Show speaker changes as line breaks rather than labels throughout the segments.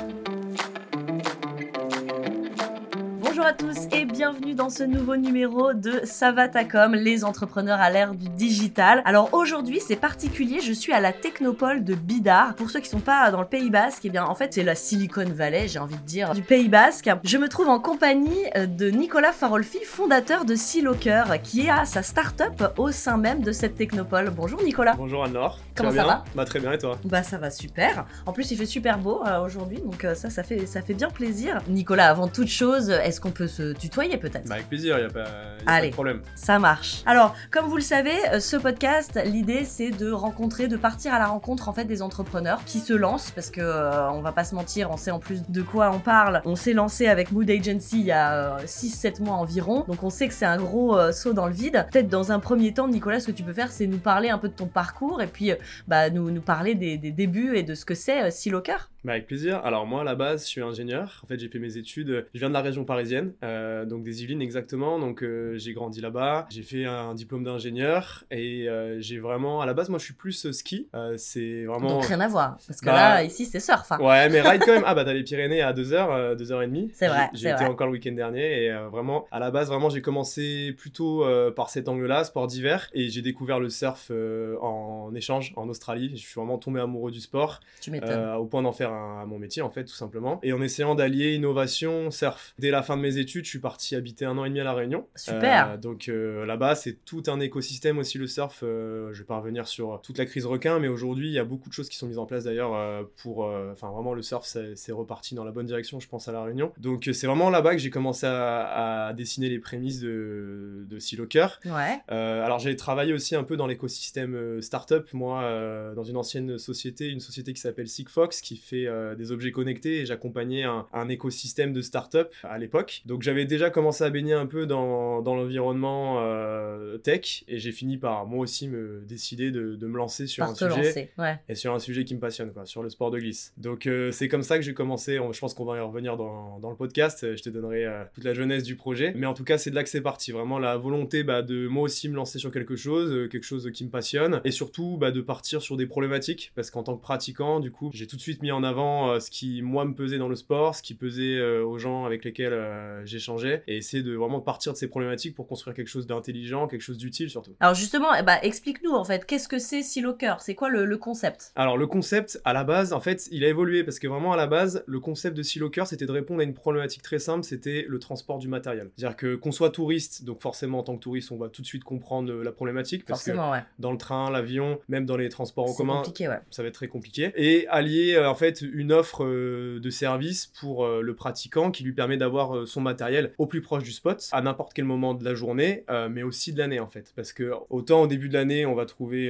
Thank you. Bonjour à tous et bienvenue dans ce nouveau numéro de Savatacom, les entrepreneurs à l'ère du digital. Alors aujourd'hui c'est particulier, je suis à la Technopole de Bidar. Pour ceux qui sont pas dans le Pays Basque, eh bien en fait c'est la Silicon Valley, j'ai envie de dire, du Pays Basque. Je me trouve en compagnie euh, de Nicolas Farolfi, fondateur de Silocker, qui a sa start-up au sein même de cette Technopole. Bonjour Nicolas.
Bonjour Anne-Laure.
Comment ça va?
Bah très bien et toi?
Bah ça va super. En plus il fait super beau euh, aujourd'hui, donc euh, ça ça fait ça fait bien plaisir. Nicolas, avant toute chose, est-ce qu'on peut se tutoyer peut-être
bah, Avec plaisir, il n'y a, pas, pas de problème.
Ça marche. Alors, comme vous le savez, euh, ce podcast, l'idée c'est de rencontrer, de partir à la rencontre en fait des entrepreneurs qui se lancent parce que euh, on va pas se mentir, on sait en plus de quoi on parle. On s'est lancé avec Mood Agency il y a 6-7 euh, mois environ, donc on sait que c'est un gros saut dans le vide. Peut-être dans un premier temps, Nicolas, ce que tu peux faire, c'est nous parler un peu de ton parcours et puis bah, nous, nous parler des, des débuts et de ce que c'est Silocar.
Bah avec plaisir. Alors moi à la base je suis ingénieur. En fait j'ai fait mes études. Je viens de la région parisienne, euh, donc des Yvelines exactement. Donc euh, j'ai grandi là-bas. J'ai fait un diplôme d'ingénieur et euh, j'ai vraiment à la base moi je suis plus ski. c'est vraiment.
Donc rien à voir parce que bah, là ici c'est surf. Hein.
Ouais mais ride quand même. Ah bah t'as les Pyrénées à 2h, 2h30.
C'est vrai.
J'ai été encore le week-end dernier et vraiment à la base vraiment j'ai commencé plutôt par cet angle-là, sport d'hiver et j'ai découvert le surf en échange en Australie. Je suis vraiment tombé amoureux du sport.
Tu m'étonnes.
au point d'en faire mon métier en fait tout simplement et en essayant d'allier innovation surf dès la fin de mes études je suis parti habiter un an et demi à la Réunion.
Super.
Euh, donc euh, là-bas c'est tout un écosystème aussi le surf. Euh, je vais pas revenir sur toute la crise requin mais aujourd'hui il y a beaucoup de choses qui sont mises en place d'ailleurs pour enfin vraiment le surf c'est reparti dans la bonne direction je pense à la Réunion. Donc c'est vraiment là-bas que j'ai commencé à, dessiner les prémices de, de Silocker
ouais.
Alors j'ai travaillé aussi un peu dans l'écosystème startup. Moi dans une ancienne société une société qui s'appelle Sigfox qui fait des objets connectés et j'accompagnais un, écosystème de start-up à l'époque. Donc j'avais déjà commencé à baigner un peu dans, dans l'environnement euh, tech et j'ai fini par moi aussi me décider de, de me lancer sur un sujet et sur un sujet qui me passionne, quoi, sur le sport de glisse. Donc euh, c'est comme ça que j'ai commencé. Je pense qu'on va y revenir dans, dans, le podcast. Je te donnerai toute la jeunesse du projet. Mais en tout cas, c'est de là que c'est parti. Vraiment la volonté bah, de moi aussi me lancer sur quelque chose, quelque chose qui me passionne et surtout bah, de partir sur des problématiques parce qu'en tant que pratiquant, du coup, j'ai tout de suite mis en avant euh, ce qui, moi, me pesait dans le sport, ce qui pesait euh, aux gens avec lesquels euh, j'échangeais, et essayer de vraiment partir de ces problématiques pour construire quelque chose d'intelligent, quelque chose d'utile surtout.
Alors justement, eh ben, explique-nous en fait, qu'est-ce que c'est Silocker C'est quoi le, concept?
Alors le concept, à la base, en fait, il a évolué parce que vraiment à la base, le concept de Silocker, c'était de répondre à une problématique très simple, c'était le transport du matériel. C'est-à-dire que qu'on soit touriste, donc forcément en tant que touriste, on va tout de suite comprendre la problématique parce que dans le train, l'avion, même dans les transports en commun, ça va être très compliqué. Et allier en fait une offre euh, de service pour euh, le pratiquant qui lui permet d'avoir euh, son matériel au plus proche du spot à n'importe quel moment de la journée, mais aussi de l'année en fait. Parce que autant au début de l'année, on va trouver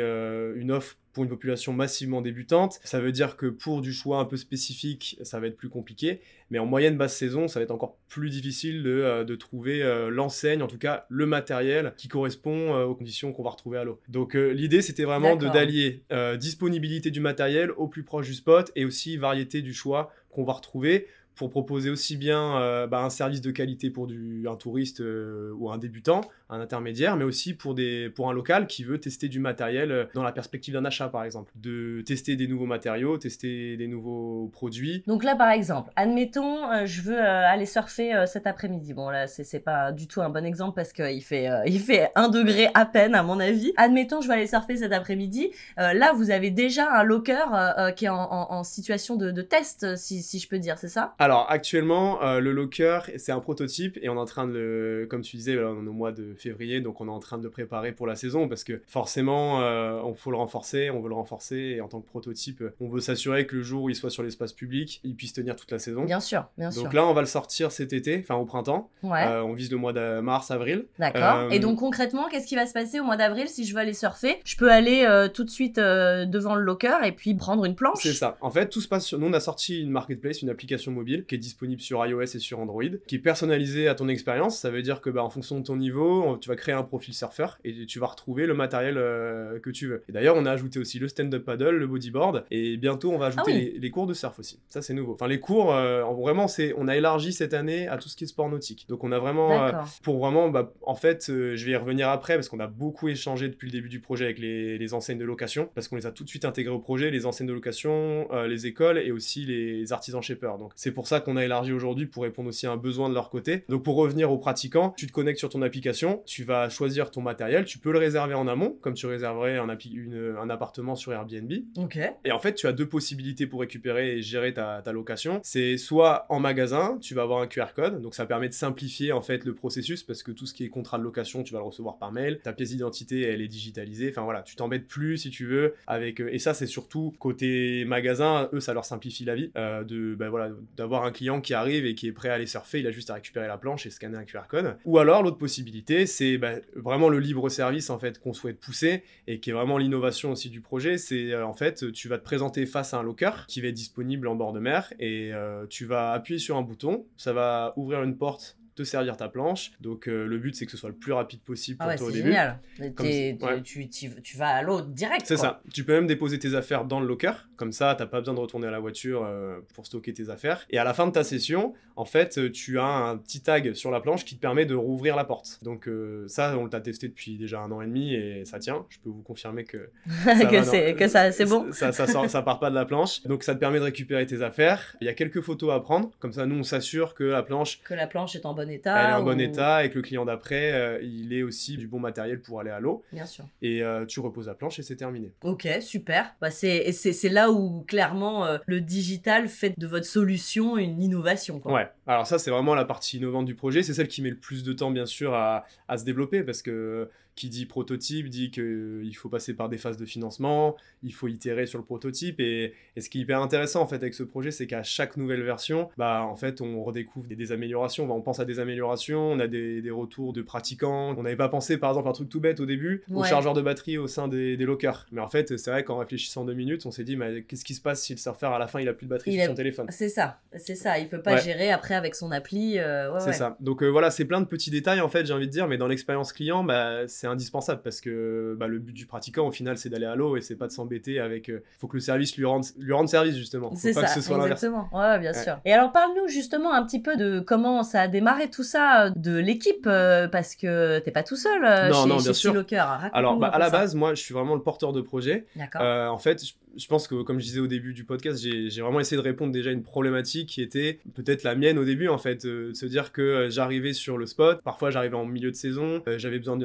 une offre pour une population massivement débutante. Ça veut dire que pour du choix un peu spécifique, ça va être plus compliqué. Mais en moyenne basse saison, ça va être encore plus difficile de, euh, trouver euh, l'enseigne, en tout cas le matériel qui correspond euh, aux conditions qu'on va retrouver à l'eau. Donc l'idée, c'était vraiment de d'allier disponibilité du matériel au plus proche du spot et aussi variété du choix qu'on va retrouver pour proposer aussi bien euh, bah, un service de qualité pour un touriste euh, ou un débutant, un intermédiaire, mais aussi pour, des, pour un local qui veut tester du matériel euh, dans la perspective d'un achat, par exemple. De tester des nouveaux matériaux, tester des nouveaux produits.
Donc là, par exemple, admettons, je veux aller surfer cet après-midi. Bon, là, c'est pas du tout un bon exemple parce qu'il fait, il fait un degré à peine, à mon avis. Admettons, je vais aller surfer cet après-midi. là, vous avez déjà un locker qui est en, situation de, test, si, si, je peux dire, c'est ça?
Actuellement, euh, le locker, c'est un prototype et on est en train de le, comme tu disais, on est au mois de février, donc on est en train de le préparer pour la saison parce que forcément, euh, on faut le renforcer, on veut le renforcer et en tant que prototype, on veut s'assurer que le jour où il soit sur l'espace public, il puisse tenir toute la saison.
Bien sûr, bien
sûr. Donc là, on va le sortir cet été, enfin au printemps. Ouais. Euh, on vise le mois de mars, avril.
D'accord. Et donc concrètement, qu'est-ce qui va se passer au mois d'avril si je veux aller surfer? Je peux aller tout de suite devant le locker et puis prendre une planche?
C'est ça. En fait, tout se passe sur. Nous, on a sorti une marketplace, une application mobile mobile, qui est disponible sur iOS et sur Android, qui est personnalisé à ton expérience. Ça veut dire que bah, en fonction de ton niveau, tu vas créer un profil surfeur et tu vas retrouver le matériel euh, que tu veux. Et d'ailleurs, on a ajouté aussi le stand-up paddle, le bodyboard, et bientôt on va ajouter
Ah
les, les cours de surf aussi. Ça, c'est nouveau. Enfin, les cours, euh, vraiment, c'est, on a élargi cette année à tout ce qui est sport nautique. Donc, on a vraiment, euh, pour vraiment, bah, en fait, je vais y revenir après parce qu'on a beaucoup échangé depuis le début du projet avec les, les enseignes de location, parce qu'on les a tout de suite intégrés au projet, les enseignes de location, les écoles et aussi les artisans shapers. Donc, c'est pour ça qu'on a élargi aujourd'hui pour répondre aussi à un besoin de leur côté. Donc, pour revenir aux pratiquants, tu te connectes sur ton application, tu vas choisir ton matériel, tu peux le réserver en amont, comme tu réserverais un, appi- une- un appartement sur Airbnb.
Ok.
Et en fait, tu as deux possibilités pour récupérer et gérer ta, ta location. C'est soit en magasin, tu vas avoir un QR code, donc ça permet de simplifier en fait le processus parce que tout ce qui est contrat de location, tu vas le recevoir par mail. Ta pièce d'identité, elle est digitalisée. Enfin voilà, tu t'embêtes plus si tu veux avec. euh, Et ça, c'est surtout côté magasin, eux, ça leur simplifie la vie euh, de bah, voilà d'avoir un client qui arrive et qui est prêt à aller surfer. Il a juste à récupérer la planche et scanner un QR code. Ou alors l'autre possibilité, c'est bah, vraiment le libre service en fait qu'on souhaite pousser et qui est vraiment l'innovation aussi du projet, c'est euh, en fait tu vas te présenter face à un locker qui va être disponible en bord de mer et euh, tu vas appuyer sur un bouton, ça va ouvrir une porte te servir ta planche. Donc euh, le but c'est que ce soit le plus rapide possible pour
Ah ouais,
toi au
c'est génial.
Comme ouais.
tu, tu, tu vas à l'eau direct.
C'est ça. Tu peux même déposer tes affaires dans le locker. Comme ça, t'as pas besoin de retourner à la voiture euh, pour stocker tes affaires. Et à la fin de ta session, en fait, euh, tu as un petit tag sur la planche qui te permet de rouvrir la porte. Donc euh, ça, on l'a testé depuis déjà un an et demi et ça tient. Je peux vous confirmer que ça
que
va,
c'est que ça c'est bon.
Ça, ça, sort- ça part pas de la planche. Donc ça te permet de récupérer tes affaires. Il y a quelques photos à prendre. Comme ça, nous, on s'assure que la planche,
Que la planche est en bon état.
elle est en bon état et que le client d'après, euh, il ait aussi du bon matériel pour aller à l'eau.
Bien sûr.
Et euh, tu reposes la planche et c'est terminé.
Ok, super. Bah, c'est et c'est c'est là où clairement euh, le digital fait de votre solution une innovation. Quoi.
Ouais, alors ça c'est vraiment la partie innovante du projet, c'est celle qui met le plus de temps bien sûr à, à se développer parce que qui dit prototype dit qu'il faut passer par des phases de financement, il faut itérer sur le prototype et, et ce qui est hyper intéressant en fait avec ce projet c'est qu'à chaque nouvelle version, bah en fait on redécouvre des, des améliorations, Bah, on pense à des améliorations, on a des, des retours de pratiquants, on n'avait pas pensé par exemple un truc tout bête au début, au chargeur de batterie au sein des, des lockers, mais en fait c'est vrai qu'en réfléchissant deux minutes on s'est dit mais qu'est-ce qui se passe si le surfeur à la fin il a plus de batterie
Il
sur
a-
son téléphone?
C'est ça, c'est ça. Il peut pas
Ouais.
gérer après avec son appli. euh, ouais,
C'est ça. Donc euh, voilà, c'est plein de petits détails en fait, j'ai envie de dire, mais dans l'expérience client, bah, c'est indispensable parce que bah, le but du pratiquant au final, c'est d'aller à l'eau et c'est pas de s'embêter avec. euh, faut que le service lui rende, lui rende service justement. Faut
C'est
pas
ça,
que ce soit
exactement. Ouais, bien
Ouais.
sûr. Et alors, parle-nous justement un petit peu de comment ça a démarré tout ça, euh, de l'équipe, euh, parce que t'es pas tout seul
Non,
chez,
non,
chez
bien sûr.
Locker. Raconte-nous
Alors, bah, à la
ça.
base, moi, je suis vraiment le porteur de projet.
D'accord.
En fait, je, je pense que, comme je disais au début du podcast, j'ai vraiment essayé de répondre déjà à une problématique qui était peut-être la mienne au début, en fait, euh, de se dire que j'arrivais sur le spot, parfois j'arrivais en milieu de saison, euh, j'avais besoin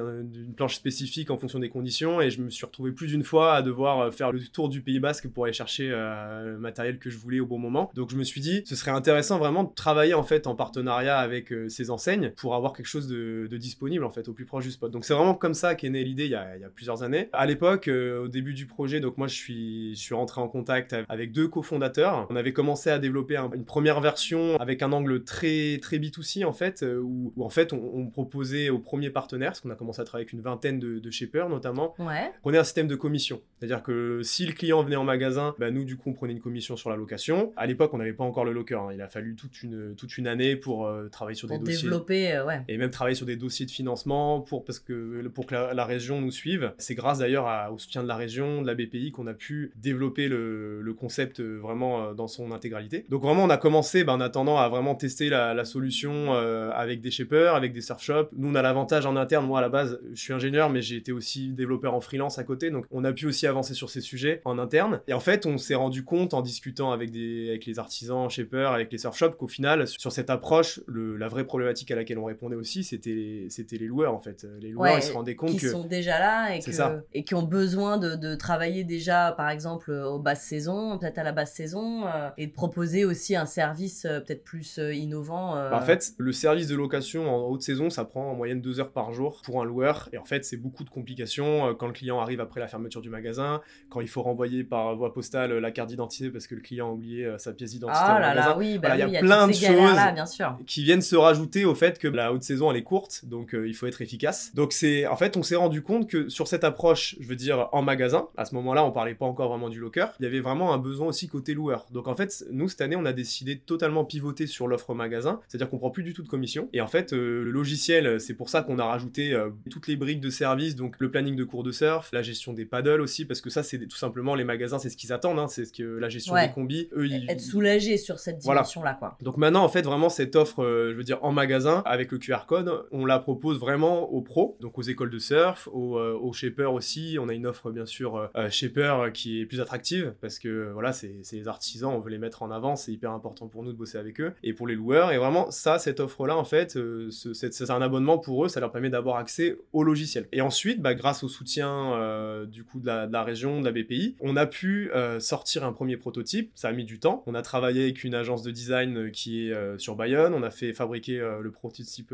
d'une planche spécifique en fonction des conditions, et je me suis retrouvé plus d'une fois à devoir euh, faire le tour du Pays Basque pour aller chercher euh, le matériel que je voulais au bon moment. Donc je me suis dit, ce serait intéressant vraiment de travailler en fait en partenariat avec euh, ces enseignes pour avoir quelque chose de, de disponible en fait au plus proche du spot. Donc c'est vraiment comme ça qu'est née l'idée il il y a plusieurs années. À l'époque, euh, au début du projet, donc moi je suis, je suis rentré en contact avec deux cofondateurs. On avait commencé à développer un- une première version avec un angle très très B2C en fait, euh, où, où en fait on, on proposait aux premiers partenaires, parce qu'on a commencé à travailler avec une vingtaine de, de shapers notamment,
Ouais.
prenait un système de commission. C'est-à-dire que si le client venait en magasin, bah, nous, du coup, on prenait une commission sur la location. À l'époque, on n'avait pas encore le locker. hein. Il a fallu toute une, toute une année pour euh, travailler sur
Pour
des dossiers.
développer, euh, ouais.
Et même travailler sur des dossiers de financement pour, parce que, pour que la, la région nous suive. C'est grâce d'ailleurs au soutien de la région, de la BPI, qu'on a pu développer le, le concept euh, vraiment dans son intégralité. Donc vraiment, on a commencé bah, en attendant à vraiment tester la, la solution euh, avec des shapers, avec des surf shops. Nous, on a l'avantage en interne. Moi, à la base, je suis ingénieur, mais j'ai été aussi développeur en freelance à côté. Donc on a pu aussi avancer sur ces sujets en interne. Et en fait, on s'est rendu compte en discutant avec, des, avec les artisans, shapers, avec les surf shops, qu'au final, sur cette approche, le- la vraie problématique à laquelle on répondait aussi, c'était c'était les loueurs en fait. Les loueurs,
Ouais,
ils se rendaient compte
qui
que.
sont déjà là et, que-
ça.
et qui ont besoin de, de travailler déjà, par exemple, aux basses saisons, peut-être à la basse saison, euh, et de proposer aussi un service euh, peut-être plus euh, innovant.
Bah, en fait, le service de location en haute saison, ça prend en moyenne deux heures par jour pour un loueur. Et en fait, c'est beaucoup de complications euh, quand le client arrive après la fermeture du magasin, quand il faut renvoyer par voie postale euh, la carte d'identité parce que le client a oublié euh, sa pièce d'identité
ah là
magasin.
là, oui, bah
Voilà,
oui,
il y a plein de choses.
bien sûr.
qui viennent se rajouter au fait que la haute saison elle est courte, donc euh, il faut être efficace. Donc c'est en fait on s'est rendu compte que sur cette approche, je veux dire en magasin, à ce moment-là on parlait pas encore vraiment vraiment du locker, il y avait vraiment un besoin aussi côté loueur. Donc en fait, nous cette année, on a décidé de totalement pivoter sur l'offre magasin, c'est-à-dire qu'on prend plus du tout de commission. Et en fait, euh, le logiciel, c'est pour ça qu'on a rajouté euh, toutes les briques de service, donc le planning de cours de surf, la gestion des paddles aussi, parce que ça, c'est tout simplement les magasins, c'est ce qu'ils attendent, hein, c'est ce que la gestion des combis, eux, ils...
être soulagés sur cette dimension-là, quoi.
Donc maintenant, en fait, vraiment cette offre, euh, je veux dire, en magasin avec le QR code, on la propose vraiment aux pros, donc aux écoles de surf, aux, aux shapers aussi. On a une offre bien sûr shaper qui est plus attractive parce que voilà, c'est les artisans, on veut les mettre en avant, c'est hyper important pour nous de bosser avec eux et pour les loueurs. Et vraiment, ça, cette offre-là, en fait, euh, c'est un abonnement pour eux, ça leur permet d'avoir accès au logiciel. Et ensuite, bah, grâce au soutien euh, du coup de la, région, de la BPI, on a pu euh, sortir un premier prototype. Ça a mis du temps. On a travaillé avec une agence de design qui est sur Bayonne. On a fait fabriquer le prototype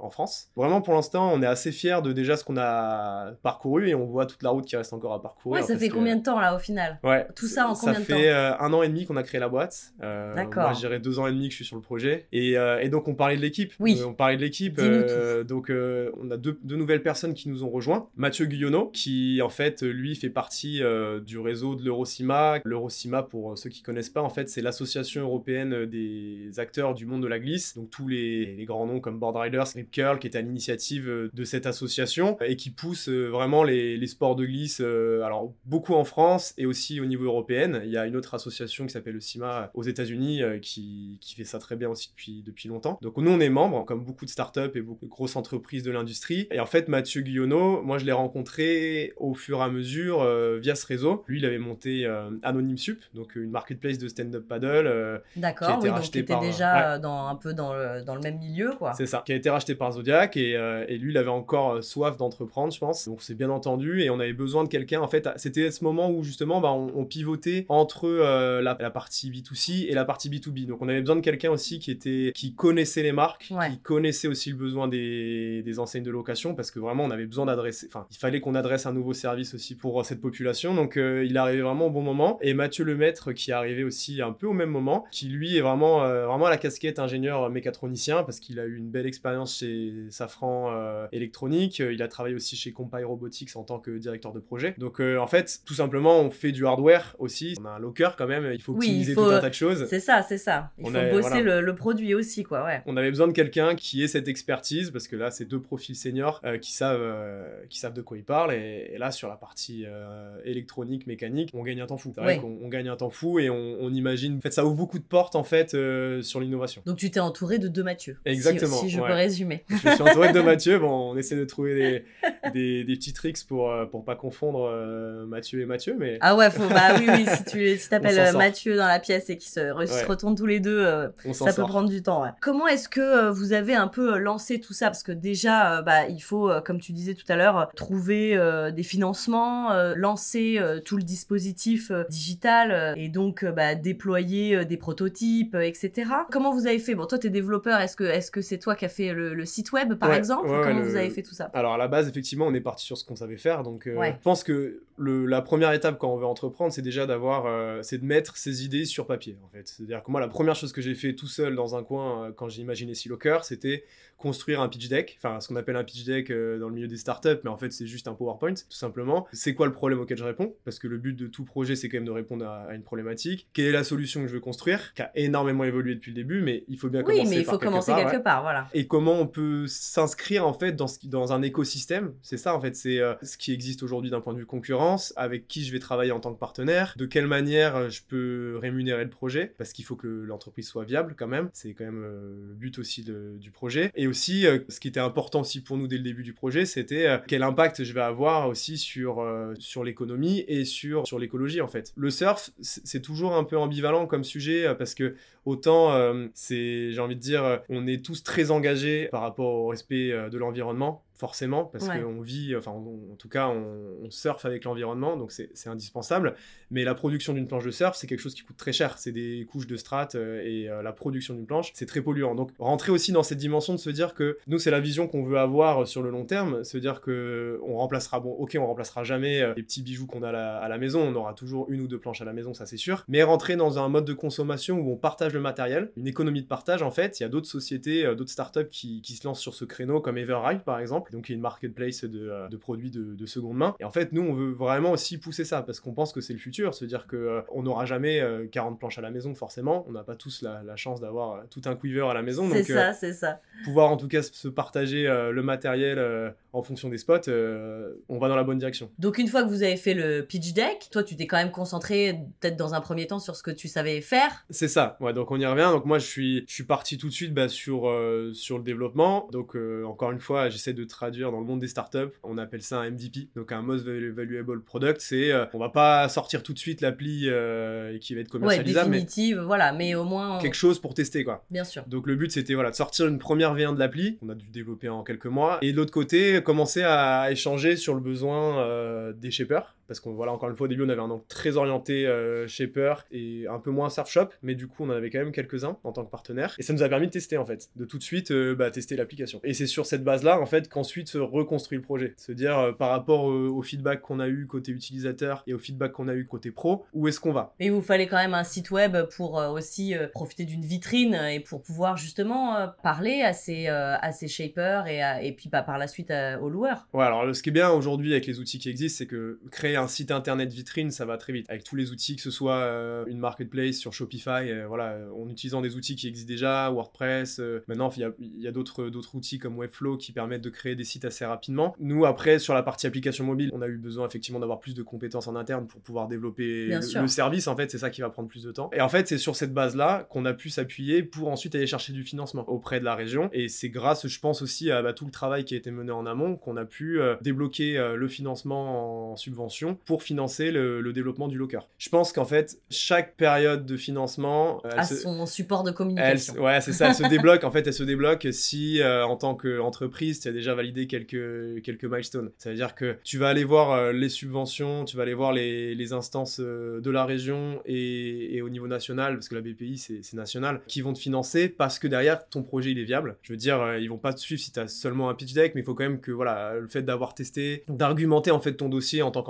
en France. Vraiment, pour l'instant, on est assez fiers de déjà ce qu'on a parcouru et on voit toute la route qui reste encore à parcourir.
Ouais, ça fait combien de temps là au final?
Ouais.
Tout ça en combien
de
temps?
Ça fait un an et demi qu'on a créé la boîte. D'accord. Moi, je deux ans et demi que je suis sur le projet. Et, et donc, on parlait de l'équipe.
Oui.
on parlait de l'équipe. Euh, donc, euh, on a deux, nouvelles personnes qui nous ont rejoints. Mathieu Guyonneau, qui en fait, lui, fait partie euh, du réseau de l'Eurocima. L'Eurocima, pour ceux qui connaissent pas, en fait, c'est l'association européenne des acteurs du monde de la glisse. Donc, tous les, grands noms comme Board Riders, Rip Curl, qui est à l'initiative de cette association et qui pousse vraiment les, sports de glisse, alors beaucoup en France et aussi au niveau européen. Il y a une autre association qui s'appelle le CIMA aux États-Unis qui, qui, fait ça très bien aussi depuis, depuis longtemps. Donc, nous, on est membres, comme beaucoup de startups et beaucoup de grosses entreprises de l'industrie. Et en fait, Mathieu Guyonneau, moi, je l'ai rencontré au fur et à mesure euh, via ce réseau. Lui, il avait monté euh, Anonyme Sup, donc une marketplace de stand-up paddle. Euh,
D'accord, oui, donc était déjà dans, un peu dans le, dans le même milieu, quoi.
C'est ça, qui a été racheté par Zodiac. Et, et lui, il avait encore soif d'entreprendre, je pense. Donc, c'est bien entendu. Et on avait besoin de quelqu'un, en fait, c'était ce moment où justement, bah, on, pivotait entre la, la, partie B2C et la partie B2B. Donc, on avait besoin de quelqu'un aussi qui, était, qui connaissait les marques, qui connaissait aussi le besoin des, des, enseignes de location parce que vraiment on avait besoin d'adresser, enfin il fallait qu'on adresse un nouveau service aussi pour euh, cette population. Donc euh, il arrivé vraiment au bon moment. Et Mathieu Lemaître qui est arrivé aussi un peu au même moment qui lui est vraiment, euh, vraiment à la casquette ingénieur mécatronicien parce qu'il a eu une belle expérience chez Safran électronique, il a travaillé aussi chez Compile Robotics en tant que directeur de projet. Donc en fait tout simplement on fait du hardware aussi, on a un locker quand même, il faut optimiser tout un tas de choses.
C'est ça, c'est ça, il faut bosser le, le, produit aussi quoi, ouais.
On avait besoin de quelqu'un qui ait cette expertise, parce que là, c'est deux profils seniors euh, qui, savent, euh, qui savent de quoi ils parlent. Et, là, sur la partie euh, électronique, mécanique, on gagne un temps fou. C'est vrai qu'on gagne un temps fou et on, imagine. En fait, ça ouvre beaucoup de portes, en fait, sur l'innovation.
Donc, tu t'es entouré de deux Mathieu.
Exactement.
Si, je peux résumer.
Je suis entouré de deux Mathieu. Bon, on essaie de trouver des, des, petits tricks pour, pour pas confondre Mathieu et Mathieu. Mais...
Ah ouais, faut, bah oui, oui, si tu si t'appelles Mathieu dans la pièce et qu'ils se, retournent tous les deux, ça peut prendre du temps. Comment est-ce que vous avez un peu lancer tout ça? Parce que déjà, euh, bah, il faut, euh, comme tu disais tout à l'heure, trouver euh, des financements, lancer tout le dispositif digital et donc bah, déployer des prototypes, etc. Comment vous avez fait? Bon, toi, tu es développeur. Est-ce que c'est toi qui as fait le, site web, par exemple Comment vous avez fait tout ça?
Alors, à la base, effectivement, on est parti sur ce qu'on savait faire. Donc, je pense que le, la première étape quand on veut entreprendre, c'est déjà d'avoir, c'est de mettre ses idées sur papier, en fait. C'est-à-dire que moi, la première chose que j'ai fait tout seul dans un coin quand j'ai imaginé Silocker, c'était construire un pitch deck, enfin ce qu'on appelle un pitch deck euh, dans le milieu des startups, mais en fait c'est juste un PowerPoint, tout simplement. C'est quoi le problème auquel je réponds? Parce que le but de tout projet, c'est quand même de répondre à, une problématique. Quelle est la solution que je veux construire Qui a énormément évolué depuis le début, mais il faut bien commencer.
Oui, mais il faut commencer quelque part, voilà.
Et comment on peut s'inscrire en fait dans, ce, dans un écosystème? C'est ça en fait, c'est euh, ce qui existe aujourd'hui d'un point de vue concurrence, avec qui je vais travailler en tant que partenaire, de quelle manière euh, je peux rémunérer le projet, parce qu'il faut que l'entreprise soit viable quand même. C'est quand même le but aussi du projet. Et aussi, euh, ce qui était important aussi pour nous dès le début du projet, c'était euh, quel impact je vais avoir aussi sur, euh, sur l'économie et sur, sur l'écologie en fait. Le surf, c'est toujours un peu ambivalent comme sujet parce que autant c'est, j'ai envie de dire, on est tous très engagés par rapport au respect de l'environnement forcément, parce qu'on vit, enfin, en tout cas, on, surfe avec l'environnement, donc c'est indispensable. Mais la production d'une planche de surf, c'est quelque chose qui coûte très cher. C'est des couches de strates euh, et euh, la production d'une planche, c'est très polluant. Donc, rentrer aussi dans cette dimension de se dire que nous, c'est la vision qu'on veut avoir sur le long terme, se dire que on remplacera, bon, ok, on remplacera jamais euh, les petits bijoux qu'on a à la, maison, on aura toujours une ou deux planches à la maison, ça c'est sûr. Mais rentrer dans un mode de consommation où on partage le matériel, une économie de partage, en fait, il y a d'autres sociétés, d'autres startups qui, qui se lancent sur ce créneau, comme Everride par exemple donc il y a une marketplace de, euh, de produits de, de, seconde main. Et en fait, nous, on veut vraiment aussi pousser ça parce qu'on pense que c'est le futur, se dire que euh, on n'aura jamais 40 planches à la maison forcément. On n'a pas tous la, la chance d'avoir tout un quiver à la maison.
C'est ça, c'est ça.
Pouvoir en tout cas se partager le matériel en fonction des spots, on va dans la bonne direction.
Donc une fois que vous avez fait le pitch deck, toi tu t'es quand même concentré peut-être dans un premier temps sur ce que tu savais faire.
C'est ça. Ouais, donc on y revient. Donc moi je suis je suis parti tout de suite bah, sur sur le développement. Donc encore une fois, j'essaie de traduire dans le monde des startups. On appelle ça un MVP, donc un Most Valuable Product. C'est, euh, on va pas sortir tout de suite l'appli euh, qui va être commercialisable,
ouais, définitive, mais voilà, mais au moins
quelque chose pour tester quoi.
Bien sûr.
Donc le but c'était voilà de sortir une première V1 de l'appli, on a dû développer en quelques mois, et de l'autre côté commencer à échanger sur le besoin euh, des shapers parce qu'on voilà encore une fois au début on avait un angle très orienté euh, shaper et un peu moins surf shop mais du coup on en avait quand même quelques-uns en tant que partenaire. Et ça nous a permis de tester en fait de tout de suite euh, bah, tester l'application. Et c'est sur cette base là en fait qu'ensuite se reconstruit le projet. Se dire euh, par rapport au feedback qu'on a eu côté utilisateur et au feedback qu'on a eu côté pro où est-ce qu'on va?
Et il vous fallait quand même un site web pour aussi profiter d'une vitrine et pour pouvoir justement parler à ces à ces shapers et, et puis bah, par la suite aux loueurs.
Ouais alors ce qui est bien aujourd'hui avec les outils qui existent c'est que créer un site internet vitrine, ça va très vite. Avec tous les outils, que ce soit euh, une marketplace sur Shopify, euh, voilà, en utilisant des outils qui existent déjà, WordPress. Euh, maintenant, il y a, d'autres, d'autres outils comme Webflow qui permettent de créer des sites assez rapidement. Nous, après, sur la partie application mobile, on a eu besoin effectivement d'avoir plus de compétences en interne pour pouvoir développer le, service. En fait, c'est ça qui va prendre plus de temps. Et en fait, c'est sur cette base-là qu'on a pu s'appuyer pour ensuite aller chercher du financement auprès de la région. Et c'est grâce, je pense aussi, à bah, tout le travail qui a été mené en amont qu'on a pu débloquer le financement en subvention pour financer le, développement du locker. Je pense qu'en fait, chaque période de financement
a son support de communication.
ouais, c'est ça, elle se débloque. En fait, elle se débloque si, euh, en tant qu'entreprise, tu as déjà validé quelques, quelques milestones. Ça veut dire que tu vas aller voir euh, les subventions, tu vas aller voir les, les instances euh, de la région et, et, au niveau national, parce que la BPI, c'est national, qui vont te financer parce que derrière, ton projet, il est viable. Je veux dire, ils vont pas te suivre si tu as seulement un pitch deck, mais il faut quand même que, voilà, le fait d'avoir testé, d'argumenter en fait ton dossier en tant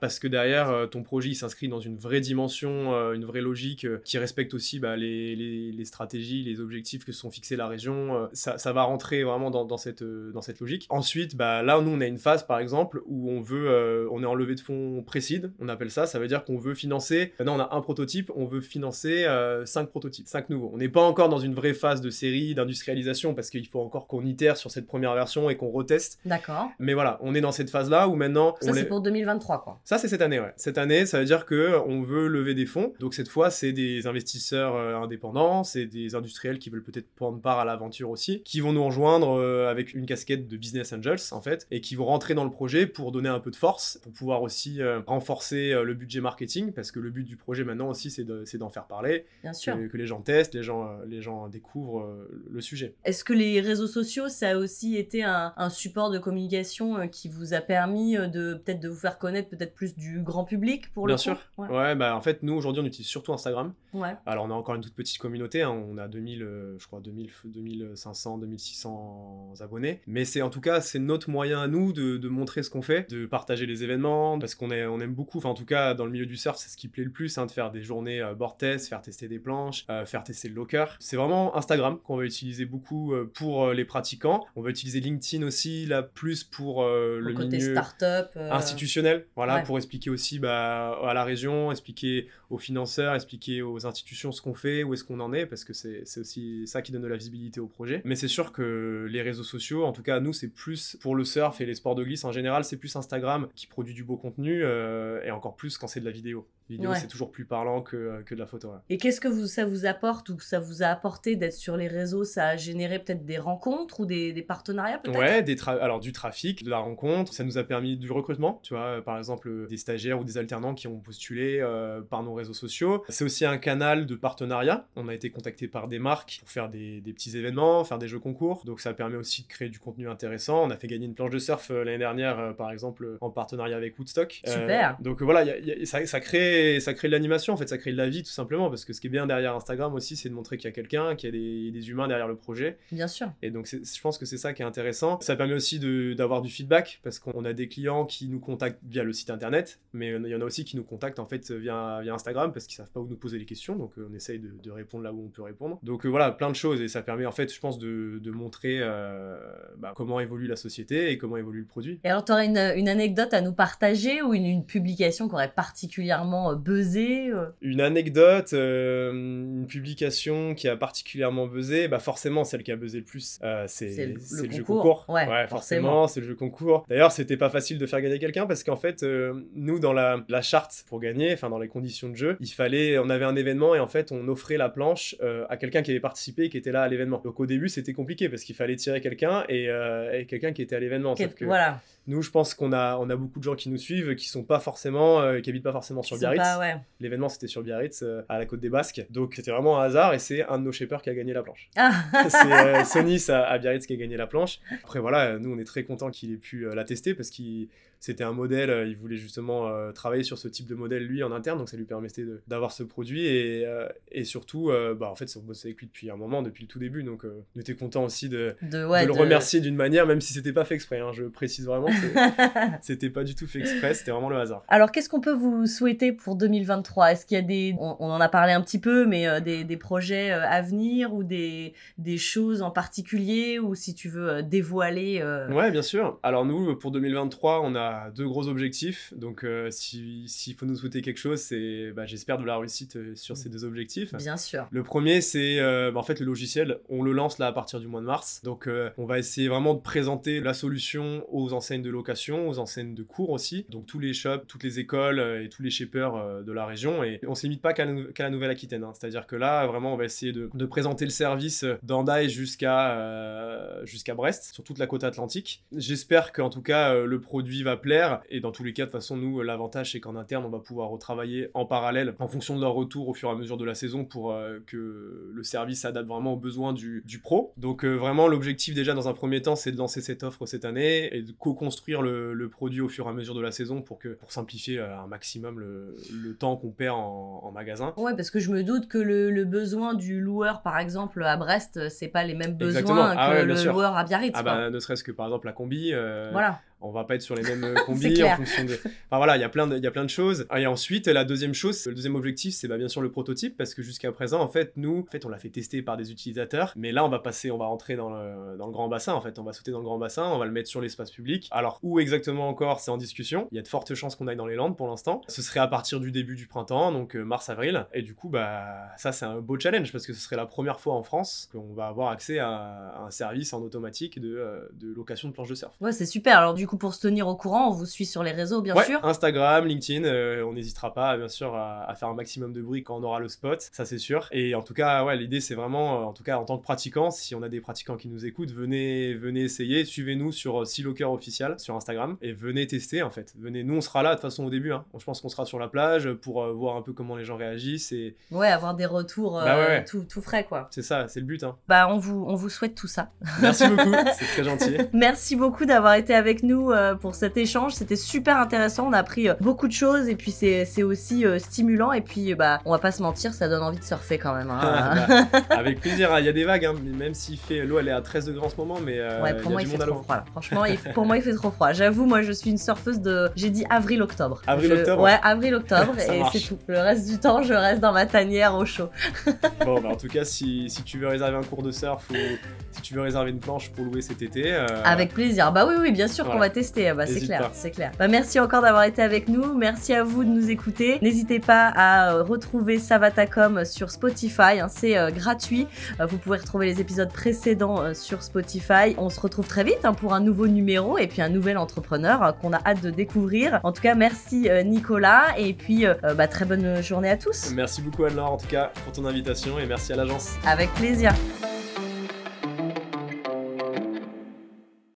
parce que derrière, euh, ton projet il s'inscrit dans une vraie dimension, euh, une vraie logique euh, qui respecte aussi bah, les, les, stratégies, les objectifs que sont fixés la région. Ça, ça, va rentrer vraiment dans, dans, cette, dans cette logique. Ensuite, bah, là, nous, on a une phase par exemple où on veut, on est en levée de fonds précide, on appelle ça. Ça veut dire qu'on veut financer. Maintenant, on a un prototype, on veut financer 5 prototypes, 5 nouveaux. On n'est pas encore dans une vraie phase de série, d'industrialisation parce qu'il faut encore qu'on itère sur cette première version et qu'on reteste.
D'accord.
Mais voilà, on est dans cette phase là où maintenant.
Ça, c'est pour 2023, quoi.
Ça, c'est cette année, ouais. Cette année, ça veut dire que on veut lever des fonds. Donc cette fois, c'est des investisseurs euh, indépendants, c'est des industriels qui veulent peut-être prendre part à l'aventure aussi, qui vont nous rejoindre euh, avec une casquette de business angels en fait, et qui vont rentrer dans le projet pour donner un peu de force, pour pouvoir aussi euh, renforcer le budget marketing, parce que le but du projet maintenant aussi, c'est d'en faire parler,
Bien sûr.
Que, les gens testent, les gens, les gens découvrent le sujet.
Est-ce que les réseaux sociaux, ça a aussi été un, un support de communication qui vous a permis de peut-être de vous faire connaître peut-être plus du grand public pour
Bien
le
sûr. Ouais. bah en fait, nous aujourd'hui, on utilise surtout Instagram.
Ouais.
Alors, on a encore une toute petite communauté. Hein. On a 2000, euh, je crois, 2000, 2500, 2600 abonnés. Mais c'est en tout cas, c'est notre moyen à nous de, de montrer ce qu'on fait, de partager les événements, parce qu'on on aime beaucoup. Enfin, en tout cas, dans le milieu du surf, c'est ce qui plaît le plus, hein, de faire des journées euh, board test, faire tester des planches, euh, faire tester le locker. C'est vraiment Instagram qu'on va utiliser beaucoup pour les pratiquants. On va utiliser LinkedIn aussi, là, plus pour le
côté
milieu
startup,
institutionnel. Voilà, pour expliquer aussi bah, à la région, expliquer aux financeurs, expliquer aux institutions ce qu'on fait, où est-ce qu'on en est, parce que c'est aussi ça qui donne de la visibilité au projet. Mais c'est sûr que les réseaux sociaux, en tout cas nous, c'est plus pour le surf et les sports de glisse en général, c'est plus Instagram qui produit du beau contenu, euh, et encore plus quand c'est de la vidéo vidéo, c'est toujours plus parlant que, que de la photo.
Et qu'est-ce que vous, ça vous apporte ou que ça vous a apporté d'être sur les réseaux? Ça a généré peut-être des rencontres ou des, des partenariats peut-être?
Ouais, des alors du trafic, de la rencontre. Ça nous a permis du recrutement. Tu vois, par exemple, des stagiaires ou des alternants qui ont postulé euh, par nos réseaux sociaux. C'est aussi un canal de partenariat. On a été contacté par des marques pour faire des, des, petits événements, faire des jeux concours. Donc ça permet aussi de créer du contenu intéressant. On a fait gagner une planche de surf euh, l'année dernière, par exemple, en partenariat avec Woodstock.
Super.
donc voilà, y a, ça, ça crée crée, ça crée de l'animation, en fait, ça crée de la vie tout simplement, parce que ce qui est bien derrière Instagram aussi, c'est de montrer qu'il y a quelqu'un, qu'il y a des, des, humains derrière le projet.
Bien sûr.
Et donc, je pense que c'est ça qui est intéressant. Ça permet aussi d'avoir du feedback, parce qu'on a des clients qui nous contactent via le site internet, mais il y en a aussi qui nous contactent en fait via, via Instagram, parce qu'ils savent pas où nous poser les questions, donc on essaye de, de, répondre là où on peut répondre. Donc voilà, plein de choses, et ça permet en fait, je pense, de, de montrer euh, bah, comment évolue la société et comment évolue le produit.
Et alors, tu aurais une, une, anecdote à nous partager ou une, une publication qui aurait particulièrement euh, buzzé euh?
Une anecdote, euh, une publication qui a particulièrement buzzé, bah forcément celle qui a buzzé le plus, euh, c'est le, le, jeu concours.
Ouais,
ouais forcément, c'est le jeu concours. D'ailleurs, c'était pas facile de faire gagner quelqu'un parce qu'en fait, nous dans la, la, charte pour gagner, enfin dans les conditions de jeu, il fallait, on avait un événement et en fait on offrait la planche à quelqu'un qui avait participé et qui était là à l'événement. Donc au début c'était compliqué parce qu'il fallait tirer quelqu'un et, et quelqu'un qui était à l'événement.
Sauf que voilà.
nous, je pense qu'on a, on a beaucoup de gens qui nous suivent qui sont pas forcément, euh, qui habitent pas forcément sur Biarritz.
Ouais.
L'événement c'était sur Biarritz, euh, à la côte des Basques. Donc c'était vraiment un hasard et c'est un de nos shapers qui a gagné la planche.
Ah.
c'est euh, Sonis à, à, Biarritz qui a gagné la planche. Après voilà, nous on est très content qu'il ait pu la tester parce qu'il c'était un modèle, euh, il voulait justement euh, travailler sur ce type de modèle lui en interne, donc ça lui permettait d'avoir ce produit et, euh, et surtout, bah, en fait, on bossait avec lui depuis un moment, depuis le tout début, donc on était content aussi de,
de, ouais,
de le
de...
remercier d'une manière, même si c'était pas fait exprès. Hein, je précise vraiment, c'était pas du tout fait exprès, c'était vraiment le hasard.
Alors, qu'est-ce qu'on peut vous souhaiter pour 2023 Est-ce qu'il y a des, on, on, en a parlé un petit peu, mais des, des, projets à venir ou des, des choses en particulier ou si tu veux dévoiler
Ouais, bien sûr. Alors nous, pour 2023, on a deux gros objectifs. Donc, euh, s'il faut nous souhaiter quelque chose, c'est, bah, j'espère, de la réussite euh, sur ces deux objectifs.
Bien sûr.
Le premier, c'est, euh, bah, en fait, le logiciel. On le lance là à partir du mois de mars. Donc, euh, on va essayer vraiment de présenter la solution aux enseignes de location, aux enseignes de cours aussi. Donc, tous les shops, toutes les écoles et tous les shapers de la région. Et on s'imite pas qu'à la Nouvelle-Aquitaine. Hein. C'est-à-dire que là, vraiment, on va essayer de, de présenter le service d'Andaï jusqu'à jusqu'à Brest, sur toute la côte atlantique. J'espère qu'en tout cas, le produit va plaire et dans tous les cas, de toute façon, nous, l'avantage, c'est qu'en interne, on va pouvoir retravailler en parallèle, en fonction de leur retour au fur et à mesure de la saison, pour euh, que le service s'adapte vraiment aux besoins du, du pro. Donc, euh, vraiment, l'objectif, déjà, dans un premier temps, c'est de lancer cette offre cette année et de co-construire le, le, produit au fur et à mesure de la saison pour, que, pour simplifier euh, un maximum le, le temps qu'on perd en, en, magasin.
Ouais, parce que je me doute que le, le, besoin du loueur, par exemple, à Brest, c'est pas les mêmes besoins
ah
que
ouais,
le
sûr.
loueur à Biarritz.
Ah bah, ne serait-ce que par exemple la combi.
voilà
on va pas être sur les mêmes combis en fonction de. Enfin voilà, il y a plein de, il y a plein de choses. Et ensuite, la deuxième chose, le deuxième objectif, c'est bah, bien sûr le prototype parce que jusqu'à présent, en fait, nous, en fait, on l'a fait tester par des utilisateurs, mais là, on va passer, on va rentrer dans le, dans le grand bassin. En fait, on va sauter dans le grand bassin, on va le mettre sur l'espace public. Alors où exactement encore, c'est en discussion. Il y a de fortes chances qu'on aille dans les Landes pour l'instant. Ce serait à partir du début du printemps, donc euh, mars-avril. Et du coup, bah ça, c'est un beau challenge parce que ce serait la première fois en France qu'on va avoir accès à, à un service en automatique de, euh, de location de planches de surf.
Ouais, c'est super. Alors du coup, pour se tenir au courant on vous suit sur les réseaux, bien
ouais,
sûr.
Instagram, LinkedIn, euh, on n'hésitera pas, bien sûr, à, à, faire un maximum de bruit quand on aura le spot, ça c'est sûr. Et en tout cas, ouais, l'idée c'est vraiment, euh, en tout cas en tant que pratiquant, si on a des pratiquants qui nous écoutent, venez, venez essayer, suivez-nous sur euh, Silocker officiel sur Instagram et venez tester en fait. Venez, nous on sera là de toute façon au début. Hein. Je pense qu'on sera sur la plage pour euh, voir un peu comment les gens réagissent et
ouais, avoir des retours
bah ouais, ouais.
Tout, tout, frais quoi.
C'est ça, c'est le but. Hein.
Bah on vous, on vous souhaite tout ça.
Merci beaucoup, c'est très gentil.
Merci beaucoup d'avoir été avec nous pour cet échange, c'était super intéressant. On a appris euh, beaucoup de choses et puis c'est aussi euh, stimulant. Et puis, bah, on va pas se mentir, ça donne envie de surfer quand même. Hein.
bah, avec plaisir. Il y a des vagues, hein, même s'il fait l'eau, elle est à 13 degrés en ce moment, mais euh,
ouais, pour
il
moi,
y a
il
du
fait
monde
trop froid. Là. Franchement, il, pour moi, il fait trop froid. J'avoue, moi, je suis une surfeuse de. J'ai dit avril-octobre.
Avril-octobre.
Ouais, avril-octobre et c'est tout. Le reste du temps, je reste dans ma tanière au chaud.
bon, bah, en tout cas, si, si, tu veux réserver un cours de surf ou si tu veux réserver une planche pour louer cet été. Euh...
Avec plaisir. Bah oui, oui, bien sûr voilà. qu'on va tester. Bah, c'est clair, c'est clair. Bah, merci encore d'avoir été avec nous. Merci à vous de nous écouter. N'hésitez pas à retrouver Savatacom sur Spotify. Hein, c'est euh, gratuit. Euh, vous pouvez retrouver les épisodes précédents euh, sur Spotify. On se retrouve très vite hein, pour un nouveau numéro et puis un nouvel entrepreneur qu'on a hâte de découvrir. En tout cas, merci Nicolas et puis bah, très bonne journée à tous.
Merci beaucoup Anne-Laure en tout cas pour ton invitation et merci à l'agence.
Avec plaisir.